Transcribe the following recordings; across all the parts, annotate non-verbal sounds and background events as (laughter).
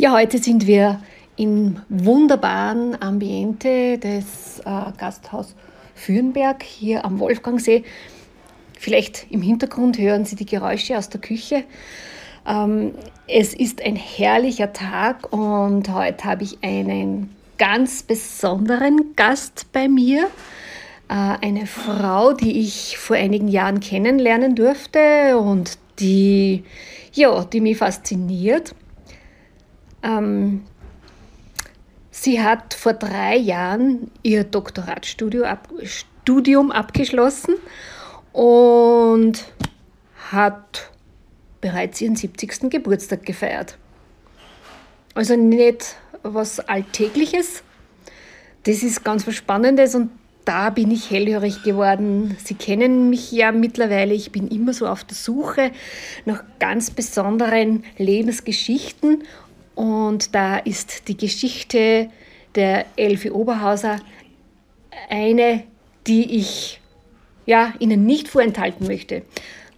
Ja, heute sind wir im wunderbaren Ambiente des äh, Gasthaus Fürnberg hier am Wolfgangsee. Vielleicht im Hintergrund hören Sie die Geräusche aus der Küche. Ähm, es ist ein herrlicher Tag und heute habe ich einen ganz besonderen Gast bei mir. Äh, eine Frau, die ich vor einigen Jahren kennenlernen durfte und die, ja, die mich fasziniert. Ähm, sie hat vor drei Jahren ihr Doktoratstudium ab, abgeschlossen und hat bereits ihren 70. Geburtstag gefeiert. Also nicht was Alltägliches. Das ist ganz was Spannendes und da bin ich hellhörig geworden. Sie kennen mich ja mittlerweile. Ich bin immer so auf der Suche nach ganz besonderen Lebensgeschichten und da ist die Geschichte der Elfi Oberhauser eine, die ich ja, Ihnen nicht vorenthalten möchte.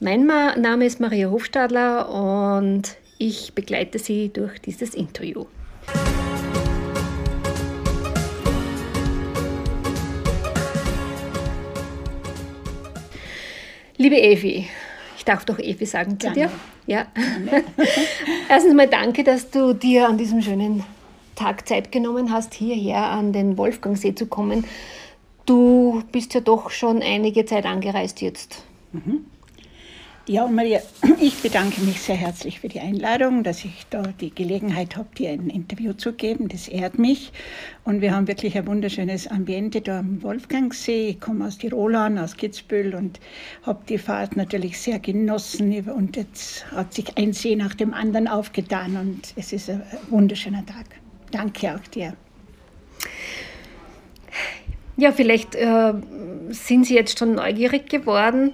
Mein Name ist Maria Hofstadler und ich begleite Sie durch dieses Interview. Liebe Evi, darf doch Evi sagen zu Gerne. dir. Ja. (laughs) Erstens mal danke, dass du dir an diesem schönen Tag Zeit genommen hast, hierher an den Wolfgangsee zu kommen. Du bist ja doch schon einige Zeit angereist jetzt. Mhm. Ja, Maria, (clears throat) ich bedanke mich sehr herzlich für die Einladung, dass ich da die Gelegenheit habe, dir ein Interview zu geben. Das ehrt mich. Und wir haben wirklich ein wunderschönes Ambiente da am Wolfgangsee. Ich komme aus Tirol an, aus Kitzbühel und habe die Fahrt natürlich sehr genossen. Und jetzt hat sich ein See nach dem anderen aufgetan und es ist ein wunderschöner Tag. Danke auch dir. Ja, vielleicht äh, sind Sie jetzt schon neugierig geworden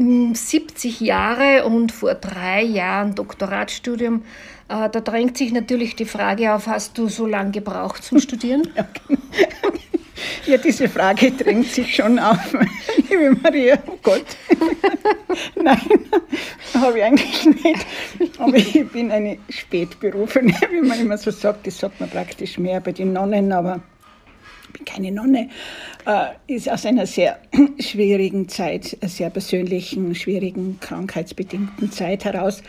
70 Jahre und vor drei Jahren Doktoratstudium. Äh, da drängt sich natürlich die Frage auf, hast du so lange gebraucht zum Studieren? (laughs) Ja, diese Frage drängt sich schon auf, (laughs) liebe Maria. Oh Gott. (laughs) Nein, habe ich eigentlich nicht. Aber ich bin eine Spätberufene, wie man immer so sagt. Das sagt man praktisch mehr bei den Nonnen, aber bin keine Nonne, äh, ist aus einer sehr (clears throat) schwierigen Zeit, sehr persönlichen, schwierigen, krankheitsbedingten Zeit heraus,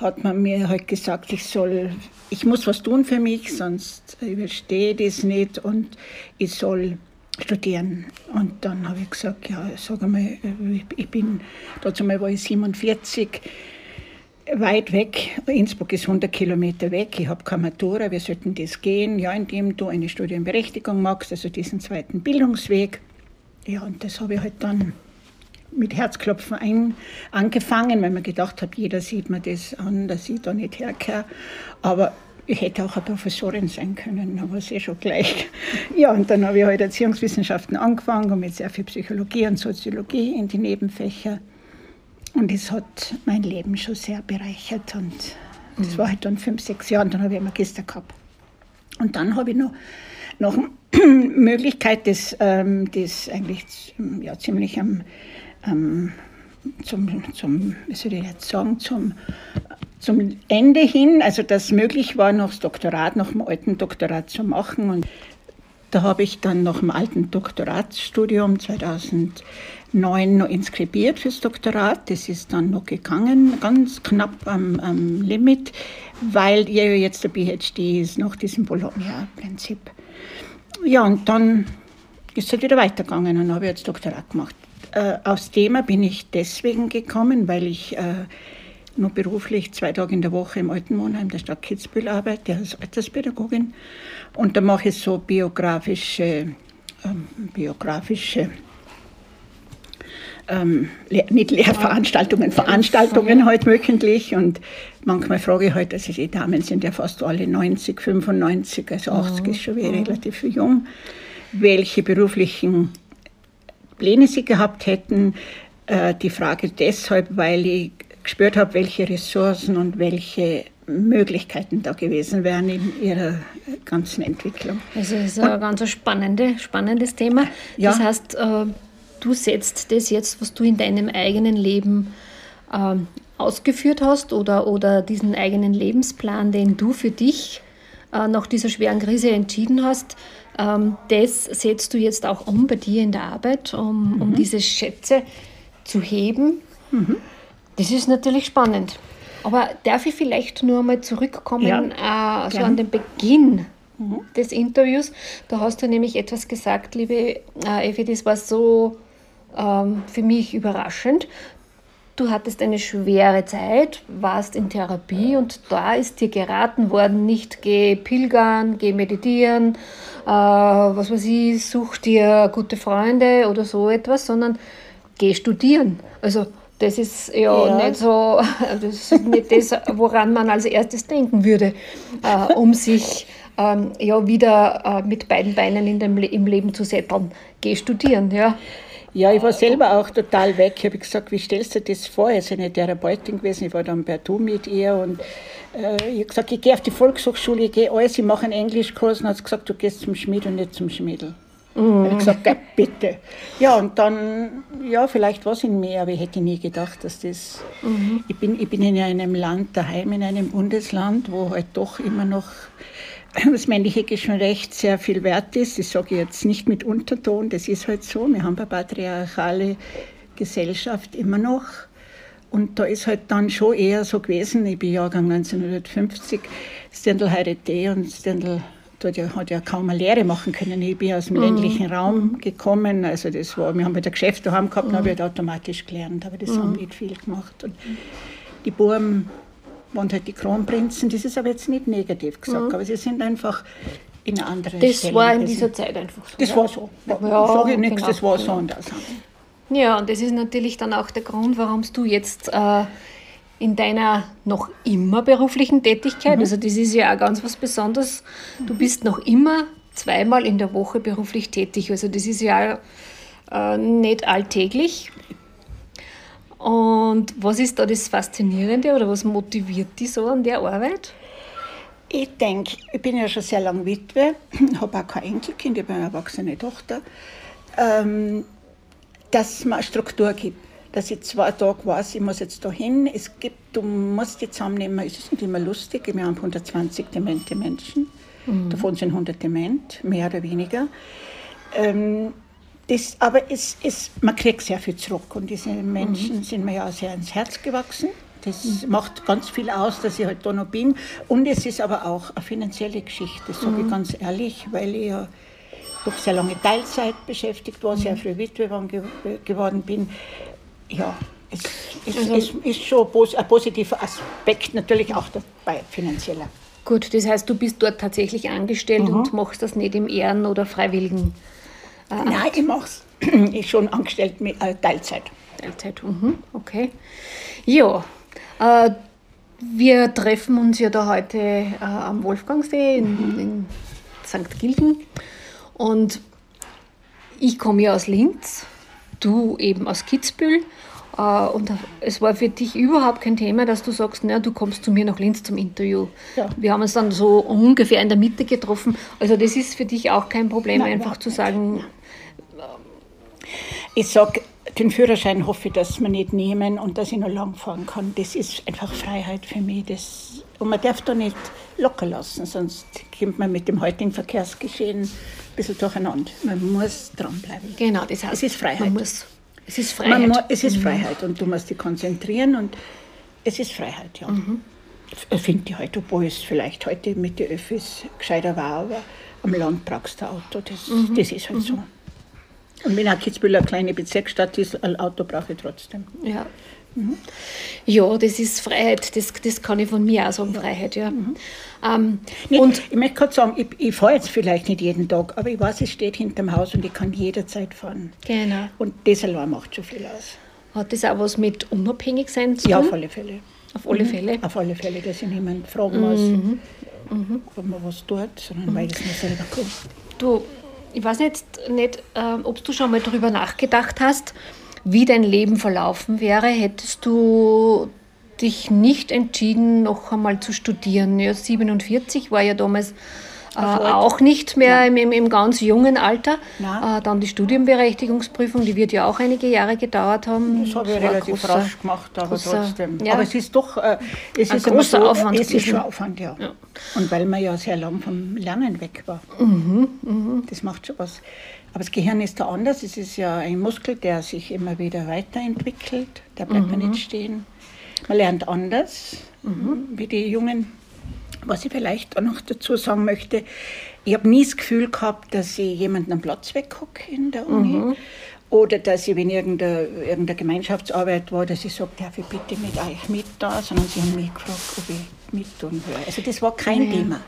hat man mir halt gesagt, ich soll, ich muss was tun für mich, sonst überstehe ich das nicht und ich soll studieren. Und dann habe ich gesagt, ja, sag einmal, ich bin, dazu mal war ich 47, weit weg. Innsbruck ist 100 Kilometer weg. Ich habe keine Matura. Wir sollten das gehen, ja, indem du eine Studienberechtigung machst, also diesen zweiten Bildungsweg. Ja, und das habe ich halt dann mit Herzklopfen ein, angefangen, weil man gedacht habe, jeder sieht mir das an, dass ich da nicht herkehre. Aber ich hätte auch eine Professorin sein können, aber es eh schon gleich. Ja, und dann habe ich halt Erziehungswissenschaften angefangen und mit sehr viel Psychologie und Soziologie in die Nebenfächer. Und es hat mein Leben schon sehr bereichert. Und das mhm. war halt dann fünf, sechs Jahre und dann habe ich einen Magister gehabt. Und dann habe ich noch, noch eine (clears throat) Möglichkeit, das, ähm, das eigentlich ja, ziemlich am, ähm, zum, zum, wie soll ich jetzt sagen, zum, zum Ende hin, also dass möglich war, noch das Doktorat, noch im alten Doktorat zu machen. Und da habe ich dann noch im alten Doktoratsstudium 2000 neun noch inskribiert fürs Doktorat. Das ist dann noch gegangen, ganz knapp am, am Limit, weil ja jetzt der PhD ist nach diesem Bologna-Prinzip. Ja, und dann ist es halt wieder weitergegangen und habe jetzt Doktorat gemacht. Äh, aus Thema bin ich deswegen gekommen, weil ich äh, nur beruflich zwei Tage in der Woche im Altenwohnheim der Stadt Kitzbühel arbeite, als Alterspädagogin. Und da mache ich so biografische, ähm, biografische ähm, nicht Lehrveranstaltungen, Veranstaltungen halt wöchentlich. Und manchmal frage ich halt, also die Damen sind ja fast alle 90, 95, also 80 ist schon wieder relativ jung, welche beruflichen Pläne sie gehabt hätten. Äh, die Frage deshalb, weil ich gespürt habe, welche Ressourcen und welche Möglichkeiten da gewesen wären in ihrer ganzen Entwicklung. Also es ist ein ganz spannende, spannendes Thema. Ja. Das heißt, äh, du setzt das jetzt, was du in deinem eigenen Leben ähm, ausgeführt hast oder, oder diesen eigenen Lebensplan, den du für dich äh, nach dieser schweren Krise entschieden hast, ähm, das setzt du jetzt auch um bei dir in der Arbeit, um, mhm. um diese Schätze zu heben. Mhm. Das ist natürlich spannend. Aber darf ich vielleicht nur einmal zurückkommen ja, äh, so an den Beginn mhm. des Interviews? Da hast du nämlich etwas gesagt, liebe äh, Effi, das war so ähm, für mich überraschend. Du hattest eine schwere Zeit, warst in Therapie und da ist dir geraten worden, nicht geh pilgern, geh meditieren, äh, was weiß ich, such dir gute Freunde oder so etwas, sondern geh studieren. Also das ist ja, ja, nicht so, (laughs) das ist nicht das, woran man als erstes denken würde, äh, um sich ähm, ja, wieder äh, mit beiden Beinen in dem, im Leben zu setteln. Geh studieren, ja. Ja, ich war selber auch total weg. Ich habe gesagt, wie stellst du das vor? Ich bin eine Therapeutin gewesen, ich war dann bei Du mit ihr und äh, ich habe gesagt, ich gehe auf die Volkshochschule, ich gehe alles, ich mache einen Englischkurs und hat gesagt, du gehst zum Schmied und nicht zum Schmiedel. Mhm. Ich habe gesagt, Gott, bitte. Ja, und dann, ja, vielleicht war es in mir, aber ich hätte nie gedacht, dass das. Mhm. Ich, bin, ich bin in einem Land daheim, in einem Bundesland, wo halt doch immer noch das männliche Geschlecht sehr viel wert ist. Das sage ich jetzt nicht mit Unterton, das ist halt so. Wir haben eine patriarchale Gesellschaft immer noch. Und da ist halt dann schon eher so gewesen, ich bin Jahrgang 1950, Stendel heiratet und Stendel hat ja kaum eine Lehre machen können. Ich bin aus dem mhm. ländlichen Raum gekommen. Also das war, wir haben halt ein Geschäft daheim gehabt, mhm. habe ich halt automatisch gelernt, aber das mhm. haben nicht viel gemacht. Und die Buben waren halt die Kronprinzen, das ist aber jetzt nicht negativ gesagt, mhm. aber sie sind einfach in einer anderen Das Stelle war in dieser Zeit einfach so. Das ja? war so. Ja, ja sage ich nichts, genau. das war so und das. Ja, und das ist natürlich dann auch der Grund, warum du jetzt äh, in deiner noch immer beruflichen Tätigkeit, mhm. also das ist ja auch ganz was Besonderes, du bist noch immer zweimal in der Woche beruflich tätig, also das ist ja äh, nicht alltäglich. Und was ist da das Faszinierende oder was motiviert dich so an der Arbeit? Ich denke, ich bin ja schon sehr lange Witwe, (clears throat) habe auch kein Enkelkind, ich bin eine erwachsene Tochter, ähm, dass man eine Struktur gibt dass ich zwei Tage weiß, ich muss jetzt da hin. Es gibt, du musst die zusammennehmen, es ist nicht immer lustig. Wir haben 120 demente Menschen, mhm. davon sind 100 dement, mehr oder weniger. Ähm, das, aber es, es, man kriegt sehr viel zurück und diese Menschen mhm. sind mir ja sehr ins Herz gewachsen. Das macht ganz viel aus, dass ich halt da noch bin. Und es ist aber auch eine finanzielle Geschichte, das sage ich mhm. ganz ehrlich, weil ich ja durch sehr lange Teilzeit beschäftigt war, sehr mhm. früh Witwe geworden bin ja, es, es, also, es ist schon ein positiver Aspekt, natürlich auch dabei, finanzieller. Gut, das heißt, du bist dort tatsächlich angestellt mhm. und machst das nicht im Ehren- oder Freiwilligen? Nein, ich mache es ich schon angestellt mit äh, Teilzeit. Teilzeit, mhm. okay. Ja, äh, wir treffen uns ja da heute äh, am Wolfgangsee in, mhm. in St. Gilgen und ich komme ja aus Linz, du eben aus Kitzbühel äh, und es war für dich überhaupt kein Thema, dass du sagst, na, du kommst zu mir nach Linz zum Interview. Ja. Wir haben uns dann so ungefähr in der Mitte getroffen. Also das ist für dich auch kein Problem, Nein, einfach zu sagen. Ich sage, den Führerschein hoffe ich, dass wir nicht nehmen und dass ich noch lang fahren kann. Das ist einfach Freiheit für mich. Das, und man darf da nicht locker lassen, sonst kommt man mit dem heutigen Verkehrsgeschehen ein bisschen durcheinander. Man muss dranbleiben. Genau, das heißt, es ist Freiheit. Man muss es ist Freiheit. Man, es ist mhm. Freiheit und du musst dich konzentrieren und es ist Freiheit, ja. Mhm. Ich finde ich heute, obwohl es vielleicht heute mit den Öffis gescheiter war, aber am Land brauchst du ein Auto, das, mhm. das ist halt so. Und wenn auch Kitzbühel eine kleine Bezirksstadt ist, ein Auto brauche ich trotzdem. Ja. Mhm. Ja, das ist Freiheit, das, das kann ich von mir auch sagen, Freiheit, ja. Mhm. Ähm, nee, und ich möchte gerade sagen, ich, ich fahre jetzt vielleicht nicht jeden Tag, aber ich weiß, es steht hinterm Haus und ich kann jederzeit fahren. Genau. Und das allein macht schon viel aus. Hat das auch was mit unabhängig sein zu tun? Ja, auf alle Fälle. Auf alle mhm. Fälle? Auf alle Fälle, dass ich niemand fragen muss, mhm. mhm. ob man was tut, sondern weil es mir selber kommt. Du, ich weiß nicht, nicht äh, ob du schon mal darüber nachgedacht hast, wie dein Leben verlaufen wäre, hättest du dich nicht entschieden, noch einmal zu studieren. Ja, 47 war ja damals äh, auch nicht mehr im, im, im, ganz jungen Alter. Äh, dann die Studienberechtigungsprüfung, die wird ja auch einige Jahre gedauert haben. Das habe ich relativ großer, rasch gemacht, aber großer, trotzdem. Ja. Aber es ist doch äh, es ein ist großer so, Aufwand. Es ist schon Aufwand, ja. ja. Und weil man ja sehr lang vom Lernen weg war. Mhm, mh. Das macht schon was. Aber das Gehirn ist da anders. Es ist ja ein Muskel, der sich immer wieder weiterentwickelt. Da bleibt mhm. man nicht stehen. Man lernt anders, mhm. wie die Jungen. Was ich vielleicht auch noch dazu sagen möchte, ich habe nie das Gefühl gehabt, dass ich jemanden am Platz weghocke in der Uni. Mhm. Oder dass ich, wenn irgendeine, irgendeine Gemeinschaftsarbeit war, dass ich sage, darf ich bitte mit euch mit da, sondern sie haben mich gefragt, ob ich mit tun will. Also das war kein ja. Thema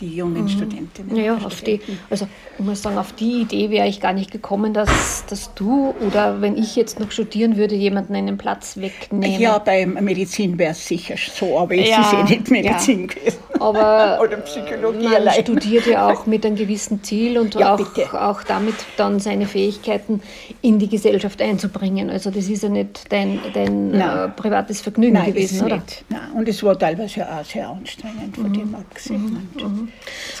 die jungen mhm. Studentinnen. Ja, auf die, also ich muss sagen, auf die Idee wäre ich gar nicht gekommen, dass, dass du oder wenn ich jetzt noch studieren würde, jemanden einen Platz wegnehmen. Ja, bei Medizin wäre es sicher so, aber es ja, ist eh nicht Medizin ja. gewesen. Aber (laughs) oder Psychologie man allein. studiert ja auch mit einem gewissen Ziel und (laughs) ja, auch, auch damit dann seine Fähigkeiten in die Gesellschaft einzubringen. Also das ist ja nicht dein, dein äh, privates Vergnügen Nein, gewesen, oder? Nicht. Nein. Und es war teilweise auch sehr anstrengend von mhm. dem abgesehen. Mhm. Mhm.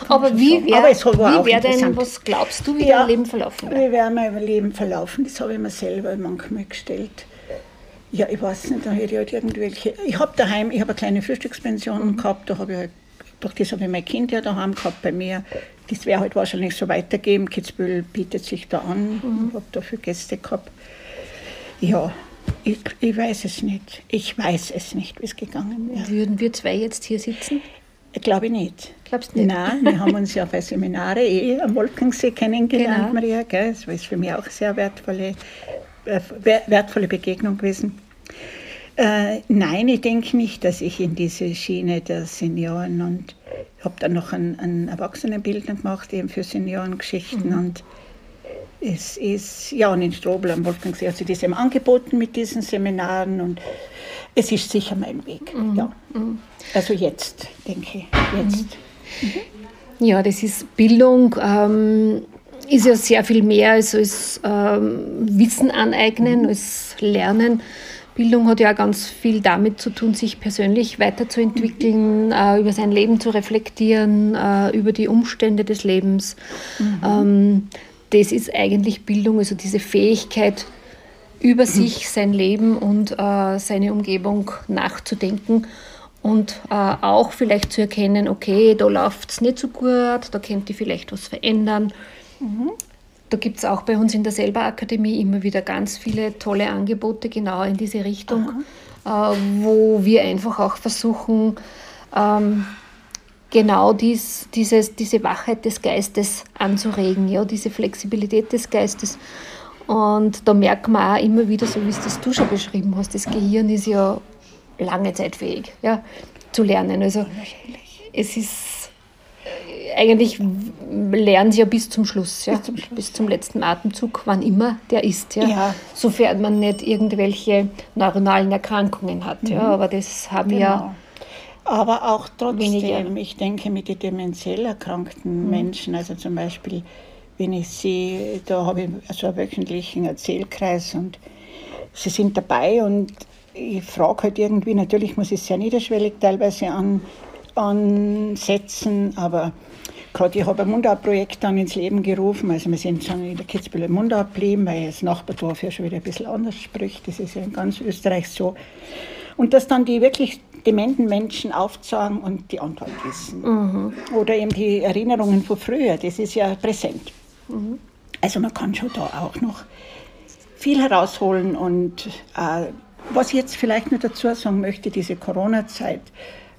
Aber wie wäre wär denn, was glaubst du, wie ja, dein Leben verlaufen wäre? Wie wäre mein Leben verlaufen? Das habe ich mir selber manchmal gestellt. Ja, ich weiß nicht, da hätte ich halt irgendwelche. Ich habe daheim, ich habe eine kleine Frühstückspension mhm. gehabt, da habe ich halt, durch das habe ich mein Kind ja daheim gehabt bei mir. Das wäre halt wahrscheinlich so weitergeben. Kitzbühel bietet sich da an. Mhm. Ich habe da viele Gäste gehabt. Ja, ich, ich, weiß es nicht. Ich weiß es nicht, wie es gegangen wäre. Würden wir zwei jetzt hier sitzen? Glaube ich nicht. Glaubst du nicht? Nein, wir haben uns ja bei Seminare eh am Wolkensee kennengelernt, genau. Maria. Gell? Das war für mich auch eine sehr wertvolle, äh, wertvolle Begegnung gewesen. Äh, nein, ich denke nicht, dass ich in diese Schiene der Senioren und habe dann noch einen, einen Erwachsenenbildner gemacht, eben für Seniorengeschichten mhm. und es ist, ja, und in Strobel am Wolfgangsee hat sie das eben angeboten mit diesen Seminaren und es ist sicher mein Weg, mhm. ja. Mhm. Also jetzt, denke ich, jetzt. Mhm. Ja, das ist Bildung, ähm, ist ja sehr viel mehr als, als ähm, Wissen aneignen, mhm. als Lernen. Bildung hat ja auch ganz viel damit zu tun, sich persönlich weiterzuentwickeln, mhm. äh, über sein Leben zu reflektieren, äh, über die Umstände des Lebens. Mhm. Ähm, das ist eigentlich Bildung, also diese Fähigkeit, über sich, sein Leben und äh, seine Umgebung nachzudenken und äh, auch vielleicht zu erkennen, okay, da läuft es nicht so gut, da könnte ich vielleicht was verändern. Da gibt es auch bei uns in der Selber-Akademie immer wieder ganz viele tolle Angebote genau in diese Richtung, äh, wo wir einfach auch versuchen, ähm, genau dies, dieses, diese Wachheit des Geistes anzuregen, ja, diese Flexibilität des Geistes. Und da merkt man auch immer wieder, so wie es das du schon beschrieben hast, das Gehirn ist ja lange Zeit fähig ja, zu lernen. Also es ist eigentlich lernen sie ja bis zum Schluss, ja, bis zum, Schluss. Bis zum letzten Atemzug, wann immer der ist, ja. ja. Sofern man nicht irgendwelche neuronalen Erkrankungen hat, mhm. ja, aber das haben genau. ja aber auch trotzdem, weniger. ich denke, mit den demenziell erkrankten mhm. Menschen, also zum Beispiel, wenn ich sehe, da habe ich also einen wöchentlichen Erzählkreis und sie sind dabei und ich frage halt irgendwie, natürlich muss ich es sehr niederschwellig teilweise an, ansetzen, aber gerade ich habe ein Mundart-Projekt dann ins Leben gerufen, also wir sind schon in der Kitzbühel Mundart geblieben, weil das Nachbardorf ja schon wieder ein bisschen anders spricht, das ist ja in ganz Österreich so. Und dass dann die wirklich dementen Menschen aufzeigen und die Antwort wissen. Mhm. Oder eben die Erinnerungen von früher, das ist ja präsent. Mhm. Also man kann schon da auch noch viel herausholen und äh, was ich jetzt vielleicht nur dazu sagen möchte, diese Corona-Zeit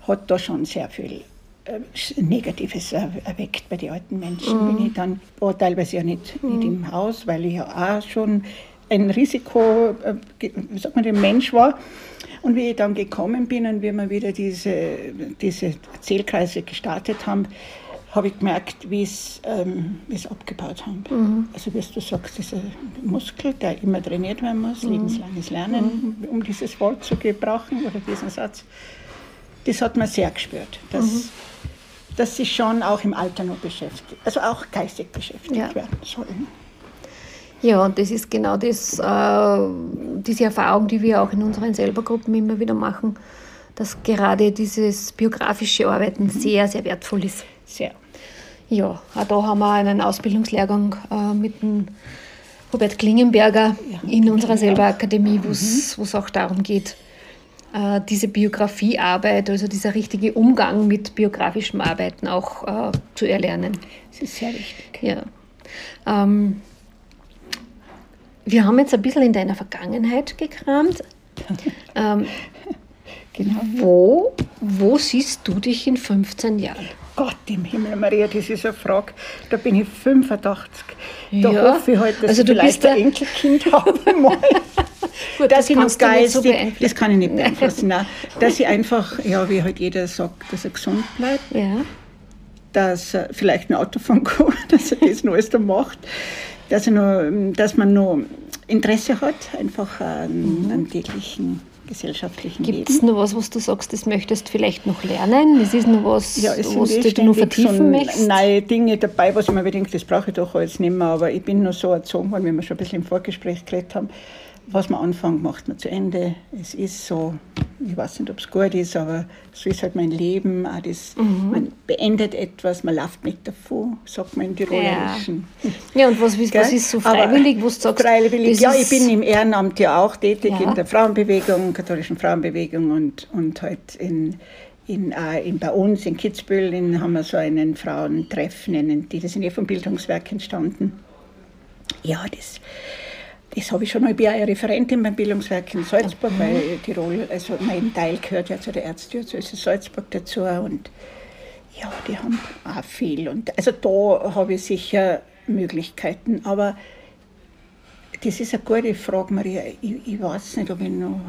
hat da schon sehr viel äh, Negatives erweckt bei den alten Menschen. Mhm. Bin ich dann war teilweise ja nicht, mhm. nicht im Haus, weil ich ja auch schon ein Risiko, äh, wie sagt man, der Mensch war. Und wie ich dann gekommen bin und wie wir wieder diese, diese Zählkreise gestartet haben, habe ich gemerkt, wie es ähm, abgebaut haben. Mhm. Also wie du sagst, dieser Muskel, der immer trainiert werden muss, mhm. lebenslanges Lernen, mhm. um dieses Wort zu gebrauchen oder diesen Satz, das hat man sehr gespürt. Dass, mhm. dass sie schon auch im Alter noch beschäftigt, also auch geistig beschäftigt ja. werden sollen. Ja, und das ist genau das, äh, diese Erfahrung, die wir auch in unseren Selbergruppen immer wieder machen, dass gerade dieses biografische Arbeiten mhm. sehr, sehr wertvoll ist. Sehr. Ja, auch da haben wir einen Ausbildungslehrgang äh, mit dem Robert Klingenberger ja, in unserer selber Akademie, wo es mhm. auch darum geht, äh, diese Biografiearbeit, also dieser richtige Umgang mit biografischem Arbeiten auch äh, zu erlernen. Das ist sehr wichtig. Ja. Ähm, wir haben jetzt ein bisschen in deiner Vergangenheit gekramt. (laughs) ähm, genau. wo, wo siehst du dich in 15 Jahren? Gott im Himmel, Maria, das ist eine Frage. Da bin ich 85. Da ja. hoffe ich halt, dass also ich vielleicht ein Enkelkind (laughs) habe. Gut, dass das ich noch geistig, so das kann ich nicht beeinflussen, nein, dass ich einfach, ja, wie halt jeder sagt, dass er gesund bleibt, ja. dass er vielleicht ein Auto fahren kann, (laughs) dass er das noch alles da macht, dass, er noch, dass man noch Interesse hat, einfach an, mhm. an täglichen gesellschaftlichen Gibt's Leben. Gibt es noch was, was du sagst, das möchtest vielleicht noch lernen? Es ist noch was, ja, was du noch vertiefen so möchtest? neue Dinge dabei, was ich mir denke, das brauche ich doch alles nicht mehr, aber ich bin noch so erzogen worden, wie wir schon ein bisschen im Vorgespräch geredet haben, was man anfängt, macht man zu Ende. Es ist so, ich weiß nicht, ob es gut ist, aber so ist halt mein Leben. Auch das, mhm. Man beendet etwas, man läuft nicht davon, sagt man im Tirolerischen. Ja. ja, und was, was ist so freiwillig, was du sagst? Freiwillig, ja, ich bin im Ehrenamt ja auch tätig ja. in der Frauenbewegung, katholischen Frauenbewegung und, und halt in in, äh, in, bei uns in Kitzbühel in, haben wir so einen Frauentreff, nennen die, das sind ja vom Bildungswerk entstanden. Ja, das, das habe ich schon, ich bin auch Referentin beim Bildungswerk in Salzburg, weil Tirol, also mein Teil gehört ja zu der Erzdiözese Salzburg dazu und ja, die haben auch viel. Und also da habe ich sicher Möglichkeiten, aber das ist eine gute Frage, Maria. Ich, ich weiß nicht, ob ich noch.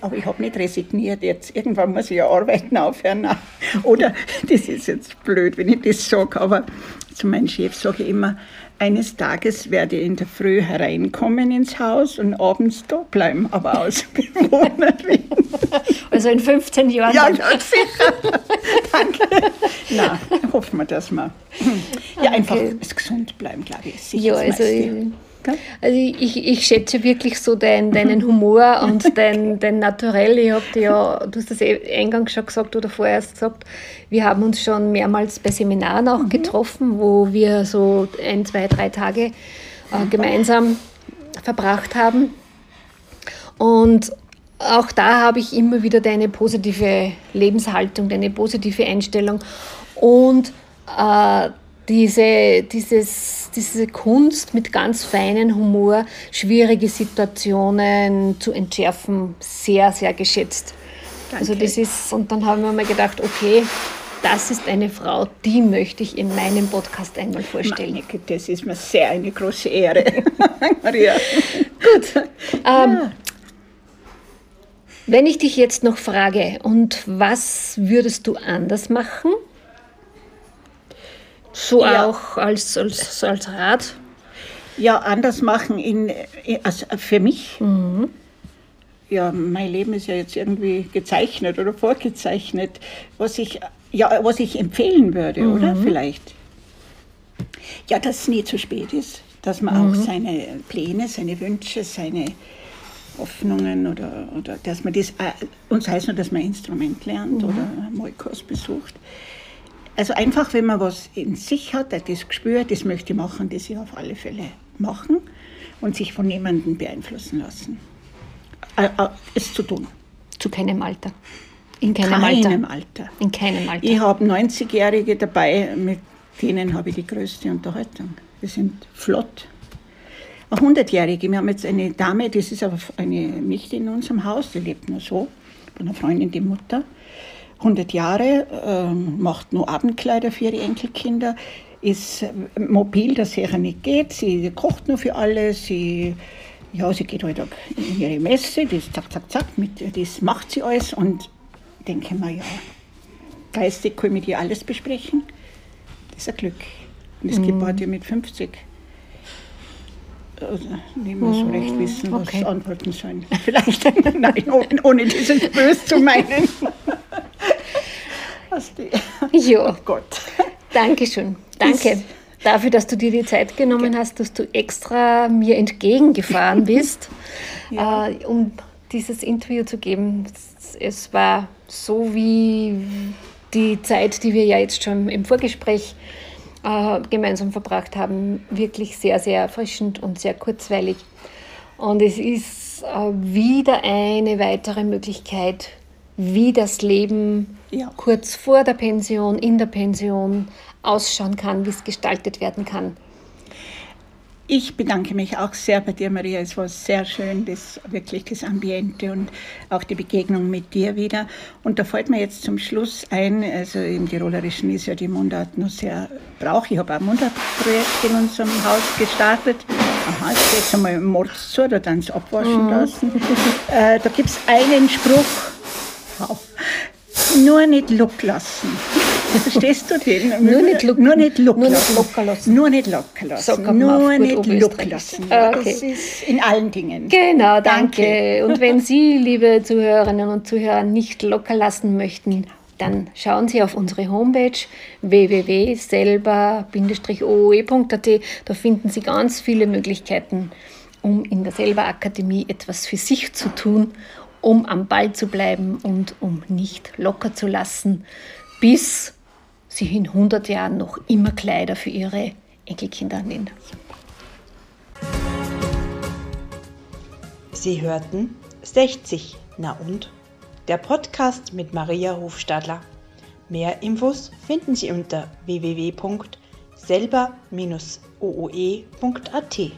Aber ich habe nicht resigniert jetzt. Irgendwann muss ich ja arbeiten aufhören. Oder, (laughs) das ist jetzt blöd, wenn ich das sage, aber zu meinem Chef sage ich immer, eines Tages werde ich in der Früh hereinkommen ins Haus und abends da bleiben, aber Ausbewohnerin. (laughs) Also in 15 Jahren. Ja, ja sicher. (laughs) Danke. Na, hoffen wir, dass wir ja, einfach gesund bleiben, glaube ich. Sicher ja, also. Also ich, ich schätze wirklich so dein, deinen (laughs) Humor und dein, dein Naturell. Ich habe ja, du hast das eh eingangs schon gesagt oder vorher erst gesagt, wir haben uns schon mehrmals bei Seminaren auch mhm. getroffen, wo wir so ein, zwei, drei Tage äh, gemeinsam verbracht haben. Und auch da habe ich immer wieder deine positive Lebenshaltung, deine positive Einstellung und äh, diese, dieses, diese Kunst mit ganz feinem Humor, schwierige Situationen zu entschärfen, sehr, sehr geschätzt. Danke. Also das ist, und dann haben wir mal gedacht, okay, das ist eine Frau, die möchte ich in meinem Podcast einmal vorstellen. Meine Güte, das ist mir sehr eine große Ehre, (laughs) Maria. Gut. Ähm, ja. Wenn ich dich jetzt noch frage, und was würdest du anders machen? So ja. auch als, als, als Rat? Ja, anders machen in, also für mich. Mhm. Ja, mein Leben ist ja jetzt irgendwie gezeichnet oder vorgezeichnet, was ich, ja, was ich empfehlen würde, mhm. oder? Vielleicht. Ja, dass es nie zu spät ist, dass man mhm. auch seine Pläne, seine Wünsche, seine Hoffnungen oder, oder dass man das, äh, und sei es nur, dass man ein Instrument lernt mhm. oder Moikos besucht, also einfach, wenn man was in sich hat, das Gespür, das möchte ich machen, das ich auf alle Fälle machen und sich von niemandem beeinflussen lassen. Äh, äh, es zu tun. Zu keinem Alter. In keinem, keinem Alter. Alter. In keinem Alter. Ich habe 90-Jährige dabei, mit denen habe ich die größte Unterhaltung. Wir sind flott. Eine 100-Jährige, wir haben jetzt eine Dame, das ist aber eine nicht in unserem Haus, die lebt nur so, von einer Freundin, die Mutter. 100 Jahre, äh, macht nur Abendkleider für ihre Enkelkinder, ist mobil, dass sie nicht geht. Sie kocht nur für alle. Sie, ja, sie geht heute halt in ihre Messe, das zack, zack, zack, mit, das macht sie alles. Und denke mir, ja, geistig kann ich mit ihr alles besprechen. Das ist ein Glück. Und das mhm. Kind ja mit 50. Also, nicht mehr so recht wissen, was okay. antworten sollen. (laughs) Vielleicht, nein, ohne dieses Böse zu meinen. Ja. Oh Gott. Dankeschön. Danke. Ist dafür, dass du dir die Zeit genommen hast, dass du extra mir entgegengefahren (laughs) bist, ja. äh, um dieses Interview zu geben. Es war so wie die Zeit, die wir ja jetzt schon im Vorgespräch äh, gemeinsam verbracht haben, wirklich sehr, sehr erfrischend und sehr kurzweilig. Und es ist äh, wieder eine weitere Möglichkeit, wie das Leben ja. kurz vor der Pension, in der Pension ausschauen kann, wie es gestaltet werden kann. Ich bedanke mich auch sehr bei dir, Maria. Es war sehr schön, das wirklich das Ambiente und auch die Begegnung mit dir wieder. Und da fällt mir jetzt zum Schluss ein, also im Tirolerischen ist ja die Mundart noch sehr brauch. Ich habe ein Mundartprojekt in unserem Haus gestartet. Aha, jetzt geht es einmal morgens zu, da dann es abwaschen mhm. lassen. Äh, da gibt es einen Spruch, nur nicht Look lassen. Verstehst du den? Nur nicht, look, nur nicht look nur nicht locker lassen. Nur nicht locker lassen. Nur nicht look lassen. Ah, okay. Das ist in allen Dingen. Genau, danke. danke. Und wenn Sie, liebe Zuhörerinnen und Zuhörer, nicht locker lassen möchten, dann schauen Sie auf unsere Homepage www.selber-ooe.at. Da finden Sie ganz viele Möglichkeiten, um in der Selber Akademie etwas für sich zu tun, um am Ball zu bleiben und um nicht locker zu lassen, bis sie in 100 Jahren noch immer Kleider für ihre Enkelkinder nähen. Sie hörten 60, na und? Der Podcast mit Maria Hofstadler. Mehr Infos finden Sie unter www.selber-ooe.at.